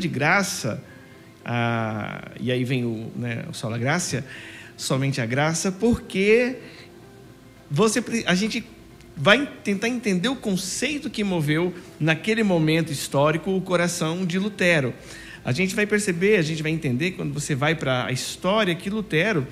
de graça, e aí vem o, né, o graça, somente a graça, porque você, a gente vai tentar entender o conceito que moveu naquele momento histórico o coração de Lutero. A gente vai perceber, a gente vai entender quando você vai para a história que Lutero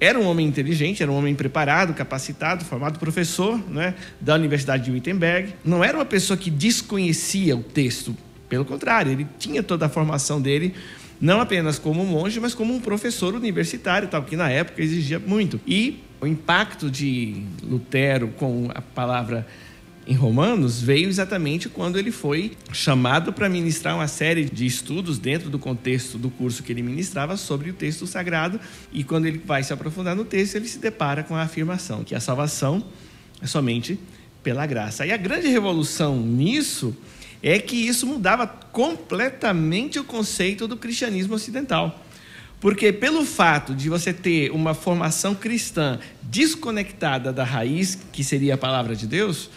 era um homem inteligente, era um homem preparado, capacitado, formado professor né, da Universidade de Wittenberg. Não era uma pessoa que desconhecia o texto, pelo contrário, ele tinha toda a formação dele não apenas como monge, mas como um professor universitário, tal que na época exigia muito. E o impacto de Lutero com a palavra em Romanos veio exatamente quando ele foi chamado para ministrar uma série de estudos dentro do contexto do curso que ele ministrava sobre o texto sagrado. E quando ele vai se aprofundar no texto, ele se depara com a afirmação que a salvação é somente pela graça. E a grande revolução nisso é que isso mudava completamente o conceito do cristianismo ocidental. Porque pelo fato de você ter uma formação cristã desconectada da raiz, que seria a palavra de Deus,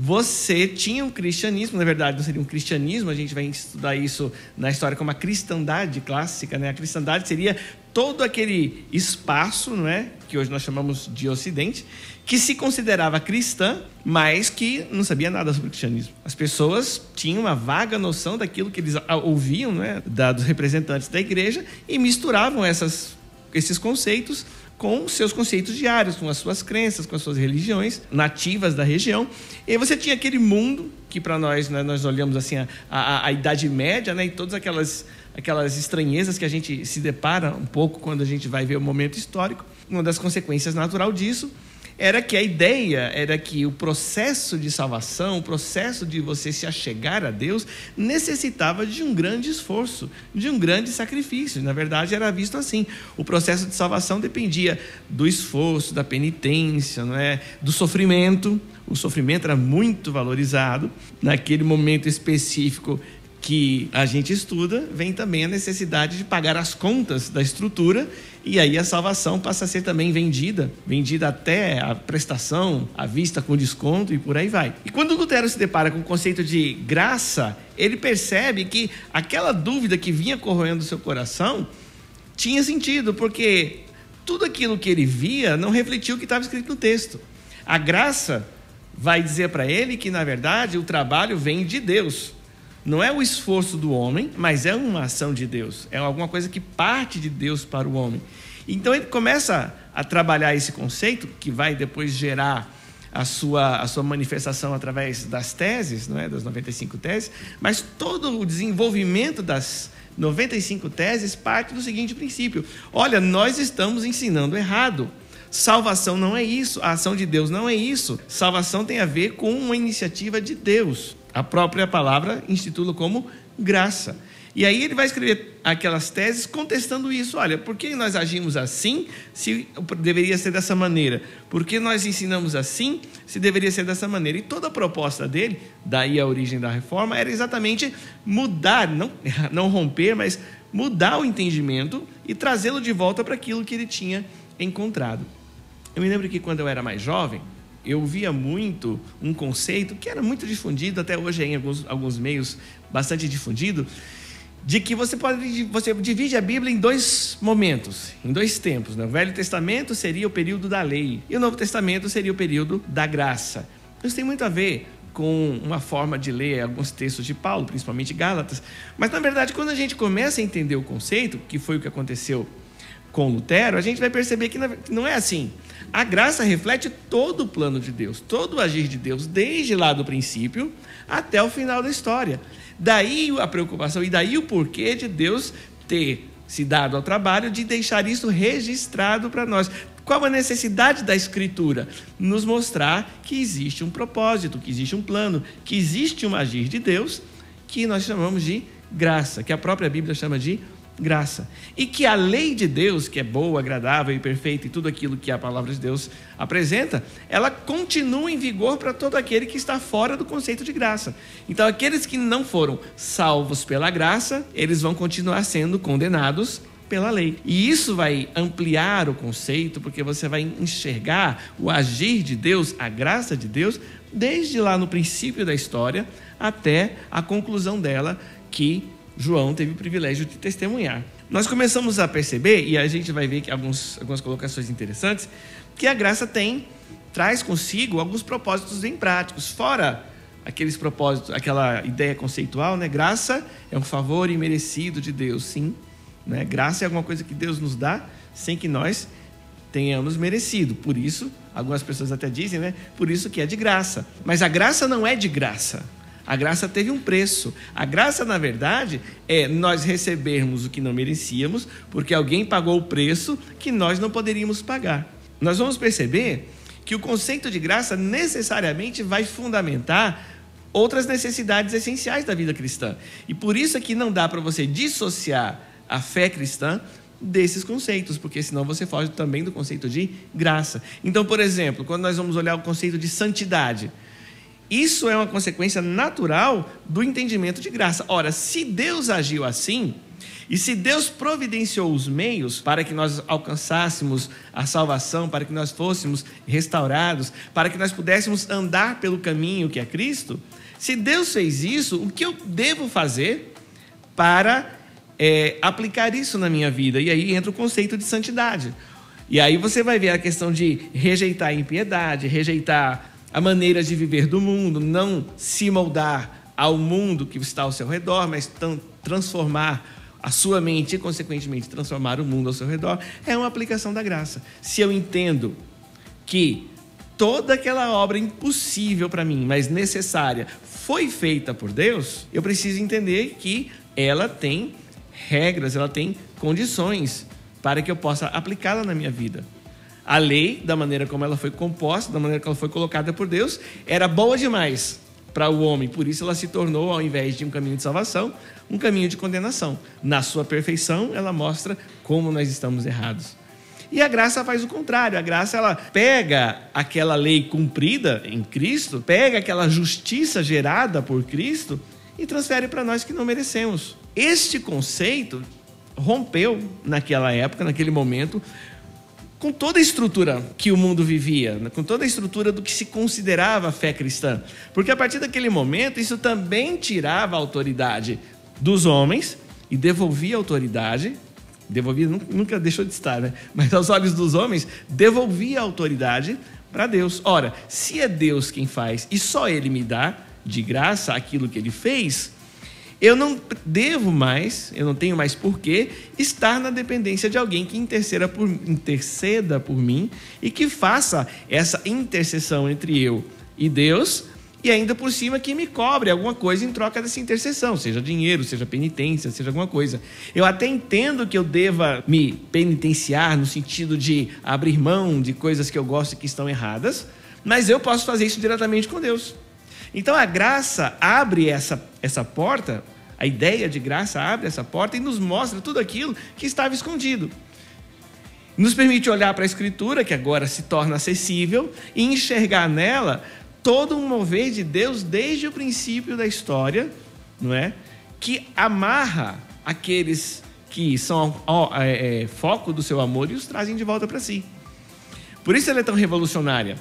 você tinha um cristianismo, na verdade não seria um cristianismo, a gente vai estudar isso na história como a cristandade clássica, né? A cristandade seria todo aquele espaço, não é, que hoje nós chamamos de Ocidente, que se considerava cristã, mas que não sabia nada sobre o cristianismo. As pessoas tinham uma vaga noção daquilo que eles ouviam, não é, dos representantes da igreja e misturavam essas, esses conceitos com seus conceitos diários, com as suas crenças, com as suas religiões nativas da região. E você tinha aquele mundo que para nós, né, nós olhamos assim a, a, a Idade Média, né, e todas aquelas aquelas estranhezas que a gente se depara um pouco quando a gente vai ver o momento histórico. Uma das consequências natural disso era que a ideia era que o processo de salvação, o processo de você se achegar a Deus, necessitava de um grande esforço, de um grande sacrifício. Na verdade, era visto assim. O processo de salvação dependia do esforço, da penitência, não é? do sofrimento. O sofrimento era muito valorizado. Naquele momento específico, que a gente estuda, vem também a necessidade de pagar as contas da estrutura e aí a salvação passa a ser também vendida, vendida até a prestação, à vista com desconto e por aí vai. E quando Lutero se depara com o conceito de graça, ele percebe que aquela dúvida que vinha corroendo seu coração tinha sentido, porque tudo aquilo que ele via não refletia o que estava escrito no texto. A graça vai dizer para ele que, na verdade, o trabalho vem de Deus não é o esforço do homem, mas é uma ação de Deus. É alguma coisa que parte de Deus para o homem. Então ele começa a trabalhar esse conceito, que vai depois gerar a sua, a sua manifestação através das teses, não é? das 95 teses, mas todo o desenvolvimento das 95 teses parte do seguinte princípio: olha, nós estamos ensinando errado. Salvação não é isso, a ação de Deus não é isso. Salvação tem a ver com uma iniciativa de Deus. A própria palavra institula como graça. E aí ele vai escrever aquelas teses contestando isso. Olha, por que nós agimos assim se deveria ser dessa maneira? Por que nós ensinamos assim se deveria ser dessa maneira? E toda a proposta dele, daí a origem da reforma, era exatamente mudar, não, não romper, mas mudar o entendimento e trazê-lo de volta para aquilo que ele tinha encontrado. Eu me lembro que quando eu era mais jovem, eu via muito um conceito que era muito difundido, até hoje em alguns, alguns meios bastante difundido, de que você pode você divide a Bíblia em dois momentos, em dois tempos. Né? O Velho Testamento seria o período da lei e o Novo Testamento seria o período da graça. Isso tem muito a ver com uma forma de ler alguns textos de Paulo, principalmente Gálatas. Mas na verdade, quando a gente começa a entender o conceito, que foi o que aconteceu com Lutero, a gente vai perceber que não é assim. A graça reflete todo o plano de Deus, todo o agir de Deus, desde lá do princípio até o final da história. Daí a preocupação e daí o porquê de Deus ter se dado ao trabalho de deixar isso registrado para nós. Qual a necessidade da Escritura? Nos mostrar que existe um propósito, que existe um plano, que existe um agir de Deus que nós chamamos de graça, que a própria Bíblia chama de graça. E que a lei de Deus, que é boa, agradável e perfeita e tudo aquilo que a palavra de Deus apresenta, ela continua em vigor para todo aquele que está fora do conceito de graça. Então, aqueles que não foram salvos pela graça, eles vão continuar sendo condenados pela lei. E isso vai ampliar o conceito, porque você vai enxergar o agir de Deus, a graça de Deus, desde lá no princípio da história até a conclusão dela, que João teve o privilégio de testemunhar. Nós começamos a perceber, e a gente vai ver alguns, algumas colocações interessantes, que a graça tem, traz consigo alguns propósitos bem práticos, fora aqueles propósitos, aquela ideia conceitual, né? Graça é um favor imerecido de Deus, sim. Né? Graça é alguma coisa que Deus nos dá sem que nós tenhamos merecido. Por isso, algumas pessoas até dizem, né? Por isso que é de graça. Mas a graça não é de graça. A graça teve um preço. A graça, na verdade, é nós recebermos o que não merecíamos, porque alguém pagou o preço que nós não poderíamos pagar. Nós vamos perceber que o conceito de graça necessariamente vai fundamentar outras necessidades essenciais da vida cristã. E por isso é que não dá para você dissociar a fé cristã desses conceitos, porque senão você foge também do conceito de graça. Então, por exemplo, quando nós vamos olhar o conceito de santidade, isso é uma consequência natural do entendimento de graça. Ora, se Deus agiu assim, e se Deus providenciou os meios para que nós alcançássemos a salvação, para que nós fôssemos restaurados, para que nós pudéssemos andar pelo caminho que é Cristo, se Deus fez isso, o que eu devo fazer para é, aplicar isso na minha vida? E aí entra o conceito de santidade. E aí você vai ver a questão de rejeitar a impiedade, rejeitar a maneira de viver do mundo, não se moldar ao mundo que está ao seu redor, mas transformar a sua mente e, consequentemente, transformar o mundo ao seu redor, é uma aplicação da graça. Se eu entendo que toda aquela obra impossível para mim, mas necessária, foi feita por Deus, eu preciso entender que ela tem regras, ela tem condições para que eu possa aplicá-la na minha vida a lei, da maneira como ela foi composta, da maneira que ela foi colocada por Deus, era boa demais para o homem. Por isso ela se tornou, ao invés de um caminho de salvação, um caminho de condenação. Na sua perfeição, ela mostra como nós estamos errados. E a graça faz o contrário. A graça ela pega aquela lei cumprida em Cristo, pega aquela justiça gerada por Cristo e transfere para nós que não merecemos. Este conceito rompeu naquela época, naquele momento, com toda a estrutura que o mundo vivia, né? com toda a estrutura do que se considerava fé cristã. Porque a partir daquele momento, isso também tirava a autoridade dos homens e devolvia a autoridade, devolvia, nunca deixou de estar, né? mas aos olhos dos homens, devolvia a autoridade para Deus. Ora, se é Deus quem faz e só Ele me dá de graça aquilo que Ele fez, eu não devo mais, eu não tenho mais porquê estar na dependência de alguém que interceda por, interceda por mim e que faça essa intercessão entre eu e Deus e ainda por cima que me cobre alguma coisa em troca dessa intercessão, seja dinheiro, seja penitência, seja alguma coisa. Eu até entendo que eu deva me penitenciar no sentido de abrir mão de coisas que eu gosto e que estão erradas, mas eu posso fazer isso diretamente com Deus. Então a graça abre essa, essa porta, a ideia de graça abre essa porta e nos mostra tudo aquilo que estava escondido. Nos permite olhar para a Escritura, que agora se torna acessível, e enxergar nela todo um mover de Deus desde o princípio da história, não é? Que amarra aqueles que são ó, é, é, foco do seu amor e os trazem de volta para si. Por isso ela é tão revolucionária.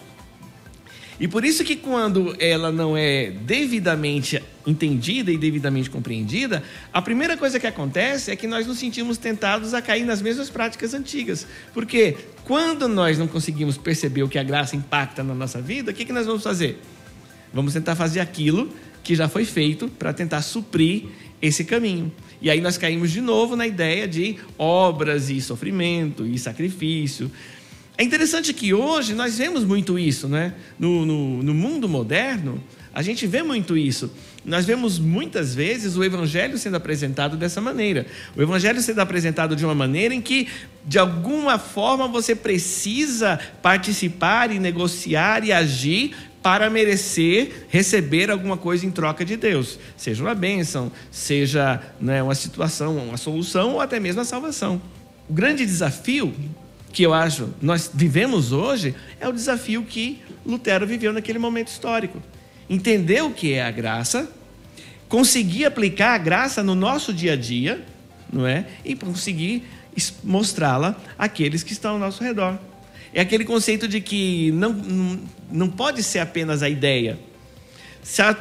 E por isso que quando ela não é devidamente entendida e devidamente compreendida, a primeira coisa que acontece é que nós nos sentimos tentados a cair nas mesmas práticas antigas. Porque quando nós não conseguimos perceber o que a graça impacta na nossa vida, o que, que nós vamos fazer? Vamos tentar fazer aquilo que já foi feito para tentar suprir esse caminho. E aí nós caímos de novo na ideia de obras e sofrimento e sacrifício. É interessante que hoje nós vemos muito isso, né? No, no, no, mundo moderno, a gente vê muito isso. Nós vemos muitas vezes o Evangelho sendo apresentado dessa maneira. O Evangelho sendo apresentado de uma maneira em que, de alguma forma, você precisa participar e negociar e agir para merecer receber alguma coisa em troca de Deus, seja uma bênção, seja né, uma situação, uma solução ou até mesmo a salvação. O grande desafio que eu acho nós vivemos hoje é o desafio que Lutero viveu naquele momento histórico. Entender o que é a graça, conseguir aplicar a graça no nosso dia a dia, não é? E conseguir mostrá-la àqueles que estão ao nosso redor. É aquele conceito de que não, não, pode ser apenas a ideia. Se a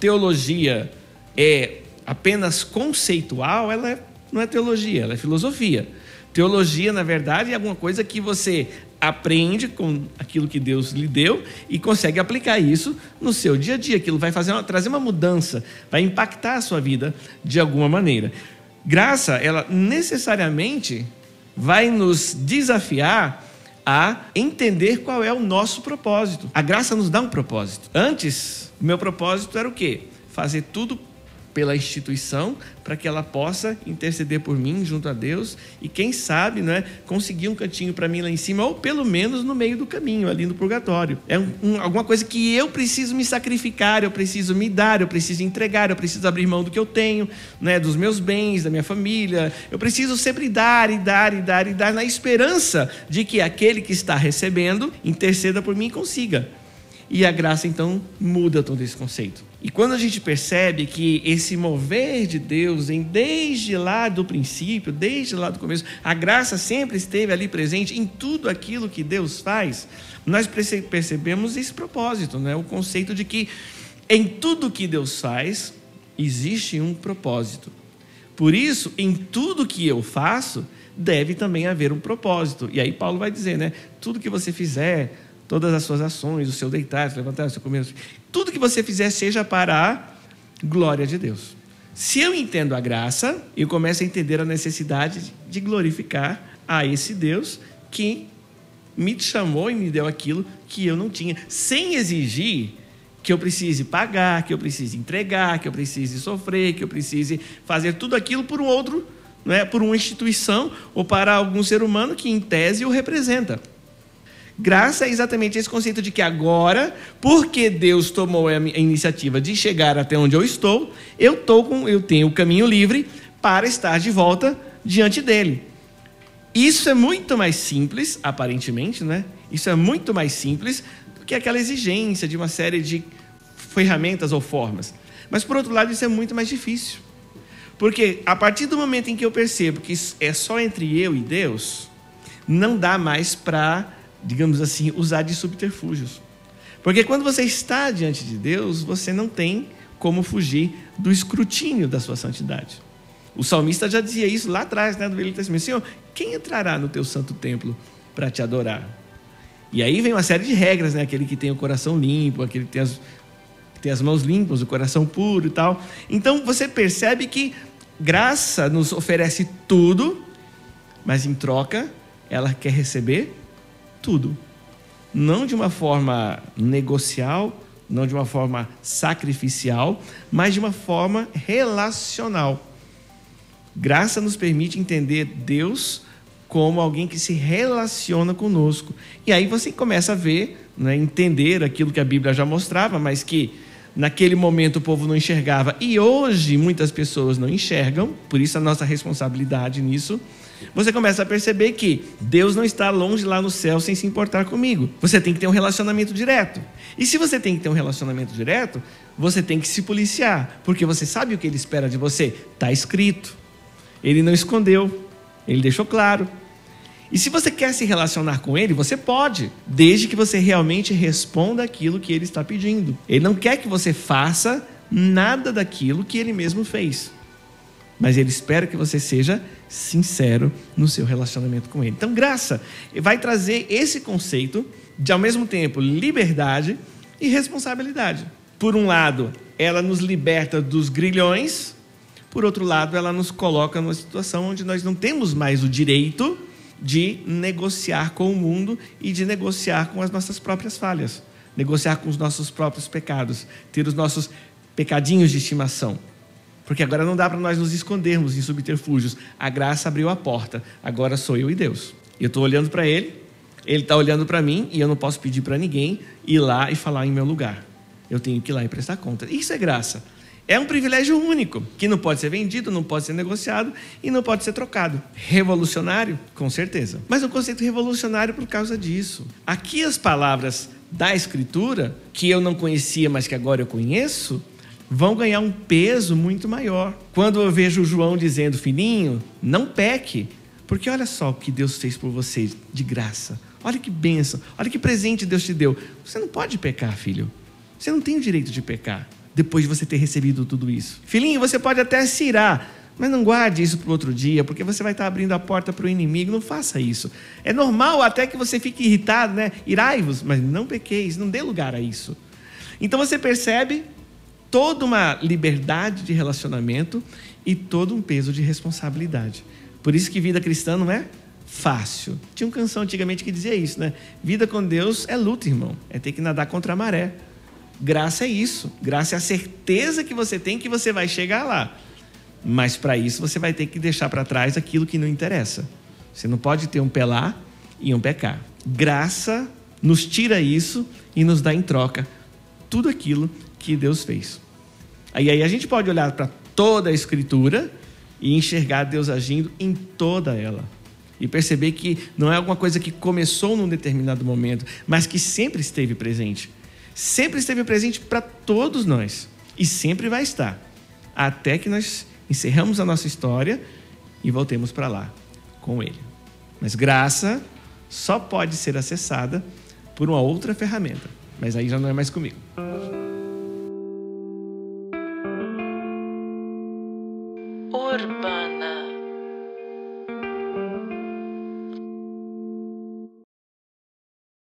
teologia é apenas conceitual, ela é, não é teologia, ela é filosofia. Teologia, na verdade, é alguma coisa que você aprende com aquilo que Deus lhe deu e consegue aplicar isso no seu dia a dia. Aquilo vai fazer uma, trazer uma mudança, vai impactar a sua vida de alguma maneira. Graça, ela necessariamente vai nos desafiar a entender qual é o nosso propósito. A graça nos dá um propósito. Antes, meu propósito era o quê? Fazer tudo pela instituição para que ela possa interceder por mim junto a Deus e quem sabe, não é, conseguir um cantinho para mim lá em cima ou pelo menos no meio do caminho, ali no purgatório. É um, um, alguma coisa que eu preciso me sacrificar, eu preciso me dar, eu preciso entregar, eu preciso abrir mão do que eu tenho, né, dos meus bens, da minha família. Eu preciso sempre dar e dar e dar e dar na esperança de que aquele que está recebendo interceda por mim e consiga. E a graça então muda todo esse conceito. E quando a gente percebe que esse mover de Deus, em desde lá do princípio, desde lá do começo, a graça sempre esteve ali presente em tudo aquilo que Deus faz, nós percebemos esse propósito, né? o conceito de que em tudo que Deus faz existe um propósito. Por isso, em tudo que eu faço, deve também haver um propósito. E aí Paulo vai dizer, né? Tudo que você fizer, todas as suas ações, o seu deitar, o seu levantar, o seu comer, tudo que você fizer seja para a glória de Deus. Se eu entendo a graça, eu começo a entender a necessidade de glorificar a esse Deus que me chamou e me deu aquilo que eu não tinha, sem exigir que eu precise pagar, que eu precise entregar, que eu precise sofrer, que eu precise fazer tudo aquilo por um outro, não é, por uma instituição ou para algum ser humano que em tese o representa. Graça é exatamente esse conceito de que agora, porque Deus tomou a iniciativa de chegar até onde eu estou, eu, tô com, eu tenho o caminho livre para estar de volta diante dele. Isso é muito mais simples, aparentemente, né? Isso é muito mais simples do que aquela exigência de uma série de ferramentas ou formas. Mas, por outro lado, isso é muito mais difícil. Porque a partir do momento em que eu percebo que é só entre eu e Deus, não dá mais para digamos assim, usar de subterfúgios. Porque quando você está diante de Deus, você não tem como fugir do escrutínio da sua santidade. O salmista já dizia isso lá atrás, né, do Velho Testamento: Senhor, quem entrará no teu santo templo para te adorar? E aí vem uma série de regras, né? Aquele que tem o coração limpo, aquele que tem as, tem as mãos limpas, o coração puro e tal. Então você percebe que graça nos oferece tudo, mas em troca ela quer receber tudo. Não de uma forma negocial, não de uma forma sacrificial, mas de uma forma relacional. Graça nos permite entender Deus como alguém que se relaciona conosco. E aí você começa a ver, né, entender aquilo que a Bíblia já mostrava, mas que naquele momento o povo não enxergava e hoje muitas pessoas não enxergam, por isso a nossa responsabilidade nisso você começa a perceber que Deus não está longe lá no céu sem se importar comigo. Você tem que ter um relacionamento direto. E se você tem que ter um relacionamento direto, você tem que se policiar, porque você sabe o que ele espera de você. Está escrito. Ele não escondeu. Ele deixou claro. E se você quer se relacionar com ele, você pode, desde que você realmente responda aquilo que ele está pedindo. Ele não quer que você faça nada daquilo que ele mesmo fez mas ele espera que você seja sincero no seu relacionamento com ele. Então, graça vai trazer esse conceito de, ao mesmo tempo, liberdade e responsabilidade. Por um lado, ela nos liberta dos grilhões, por outro lado, ela nos coloca numa situação onde nós não temos mais o direito de negociar com o mundo e de negociar com as nossas próprias falhas, negociar com os nossos próprios pecados, ter os nossos pecadinhos de estimação. Porque agora não dá para nós nos escondermos em subterfúgios. A graça abriu a porta. Agora sou eu e Deus. Eu estou olhando para Ele, Ele está olhando para mim e eu não posso pedir para ninguém ir lá e falar em meu lugar. Eu tenho que ir lá e prestar conta. Isso é graça. É um privilégio único, que não pode ser vendido, não pode ser negociado e não pode ser trocado. Revolucionário? Com certeza. Mas é um conceito revolucionário por causa disso. Aqui as palavras da Escritura, que eu não conhecia, mas que agora eu conheço, vão ganhar um peso muito maior. Quando eu vejo João dizendo, filhinho, não peque, porque olha só o que Deus fez por você de graça. Olha que bênção, olha que presente Deus te deu. Você não pode pecar, filho. Você não tem o direito de pecar. Depois de você ter recebido tudo isso. Filhinho, você pode até se irar, mas não guarde isso para outro dia, porque você vai estar abrindo a porta para o inimigo. Não faça isso. É normal até que você fique irritado, né? Irai-vos, mas não pequeis, não dê lugar a isso. Então você percebe toda uma liberdade de relacionamento e todo um peso de responsabilidade. Por isso que vida cristã não é fácil. Tinha uma canção antigamente que dizia isso, né? Vida com Deus é luta, irmão. É ter que nadar contra a maré. Graça é isso. Graça é a certeza que você tem que você vai chegar lá. Mas para isso você vai ter que deixar para trás aquilo que não interessa. Você não pode ter um pé lá e um pé cá. Graça nos tira isso e nos dá em troca tudo aquilo que Deus fez. Aí, aí a gente pode olhar para toda a Escritura e enxergar Deus agindo em toda ela. E perceber que não é alguma coisa que começou num determinado momento, mas que sempre esteve presente. Sempre esteve presente para todos nós. E sempre vai estar. Até que nós encerramos a nossa história e voltemos para lá com Ele. Mas graça só pode ser acessada por uma outra ferramenta. Mas aí já não é mais comigo.